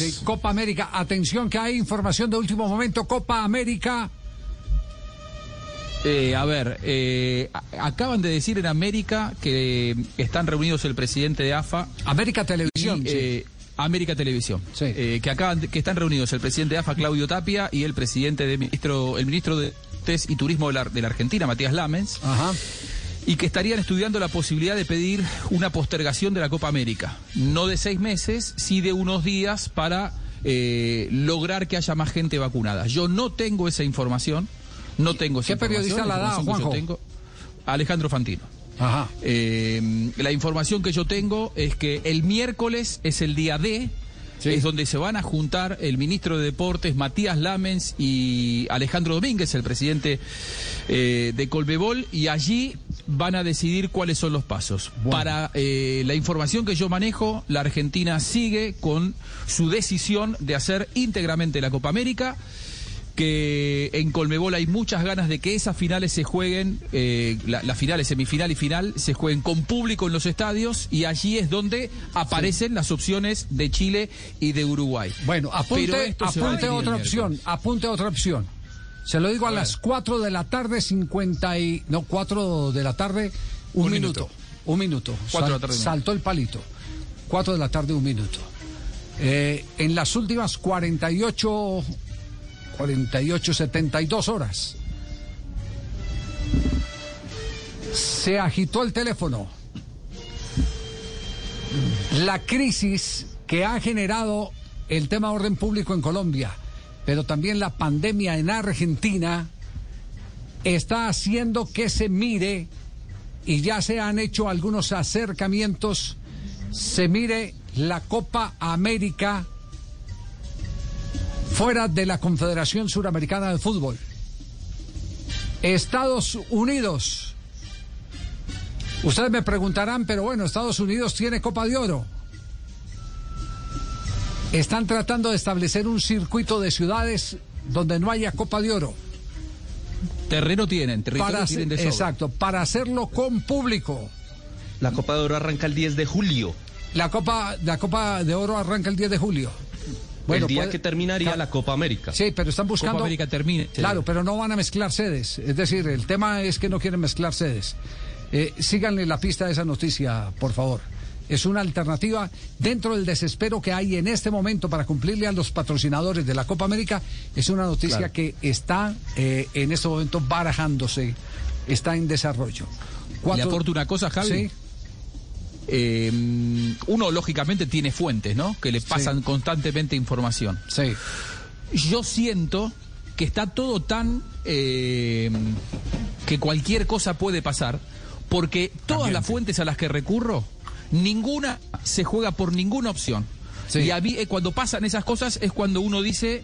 Sí, Copa América. Atención que hay información de último momento. Copa América. Eh, a ver, eh, acaban de decir en América que están reunidos el presidente de AFA. América Televisión. Eh, América Televisión. que acaban que están reunidos el presidente de AFA, Claudio Tapia, y el presidente de ministro, el ministro de y Turismo de la, de la Argentina, Matías Lamens. Ajá y que estarían estudiando la posibilidad de pedir una postergación de la Copa América. No de seis meses, sí de unos días para lograr que haya más gente vacunada. Yo no tengo esa información. No tengo ¿Qué periodista la da, Juanjo? Tengo, Alejandro Fantino. Ajá. Eh, la información que yo tengo es que el miércoles es el día D, es donde se van a juntar el ministro de Deportes Matías Lamens y Alejandro Domínguez, el presidente eh, de Colbebol, y allí van a decidir cuáles son los pasos. Para eh, la información que yo manejo, la Argentina sigue con su decisión de hacer íntegramente la Copa América que en Colmebol hay muchas ganas de que esas finales se jueguen, eh, las finales, semifinal y final, se jueguen con público en los estadios y allí es donde aparecen las opciones de Chile y de Uruguay. Bueno, apunte, apunte otra opción, apunte otra opción. Se lo digo a, las 4 de la tarde, 50 y... No, 4 de la tarde, un, minuto. Un minuto. saltó el palito. 4 de la tarde, un minuto. Eh, en las últimas 48 48, 72 horas. Se agitó el teléfono. La crisis que ha generado el tema orden público en Colombia, pero también la pandemia en Argentina, está haciendo que se mire, y ya se han hecho algunos acercamientos, se mire la Copa América fuera de la Confederación Suramericana de Fútbol. Estados Unidos. Ustedes me preguntarán, pero bueno, Estados Unidos tiene Copa de Oro. Están tratando de establecer un circuito de ciudades donde no haya Copa de Oro. Terreno tienen, territorio tienen de Exacto, para hacerlo con público. La Copa de Oro arranca el 10 de julio. La Copa, la Copa de Oro arranca el 10 de julio. Bueno, el día que terminaría la Copa América. Sí, pero están buscando. Copa América termine. Claro, pero no van a mezclar sedes. Es decir, el tema es que no quieren mezclar sedes. Eh, síganle la pista de esa noticia, por favor. Es una alternativa dentro del desespero que hay en este momento para cumplirle a los patrocinadores de la Copa América. Es una noticia que está eh, en este momento barajándose, está en desarrollo. ¿Le aporto una cosa, Javi? Sí. Eh, uno lógicamente tiene fuentes, ¿no? Que le pasan constantemente información. Sí. Yo siento que está todo tan eh, que cualquier cosa puede pasar, porque todas las fuentes a las que recurro, ninguna se juega por ninguna opción. Y a mí, eh, cuando pasan esas cosas es cuando uno dice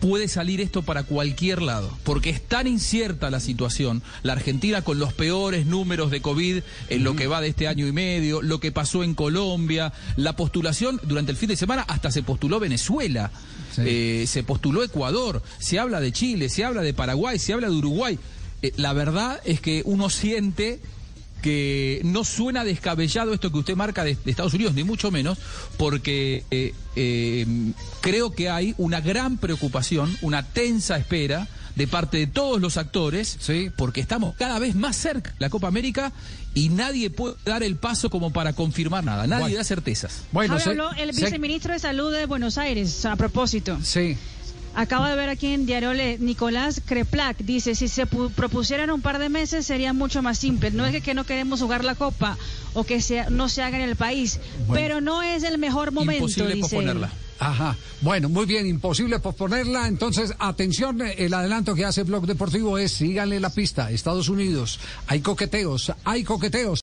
puede salir esto para cualquier lado, porque es tan incierta la situación. La Argentina con los peores números de COVID en lo que va de este año y medio, lo que pasó en Colombia, la postulación durante el fin de semana, hasta se postuló Venezuela, eh, se postuló Ecuador, se habla de Chile, se habla de Paraguay, se habla de Uruguay. Eh, la verdad es que uno siente que no suena descabellado esto que usted marca de, Estados Unidos, ni mucho menos, porque eh, eh, creo que hay una gran preocupación, una tensa espera de parte de todos los actores, porque estamos cada vez más cerca de la Copa América y nadie puede dar el paso como para confirmar nada, nadie da certezas. Bueno, habló el viceministro de Salud de Buenos Aires a propósito. Sí. Acabo de ver aquí en Diario Nicolás Creplac, dice, si se propusieran un par de meses sería mucho más simple. No es que, no queremos jugar la Copa o que sea, no se haga en el país, pero no es el mejor momento, imposible dice posponerla. Ajá, bueno, muy bien, imposible posponerla. Entonces, atención, el adelanto que hace Blog Deportivo es, síganle la pista, Estados Unidos, hay coqueteos, hay coqueteos.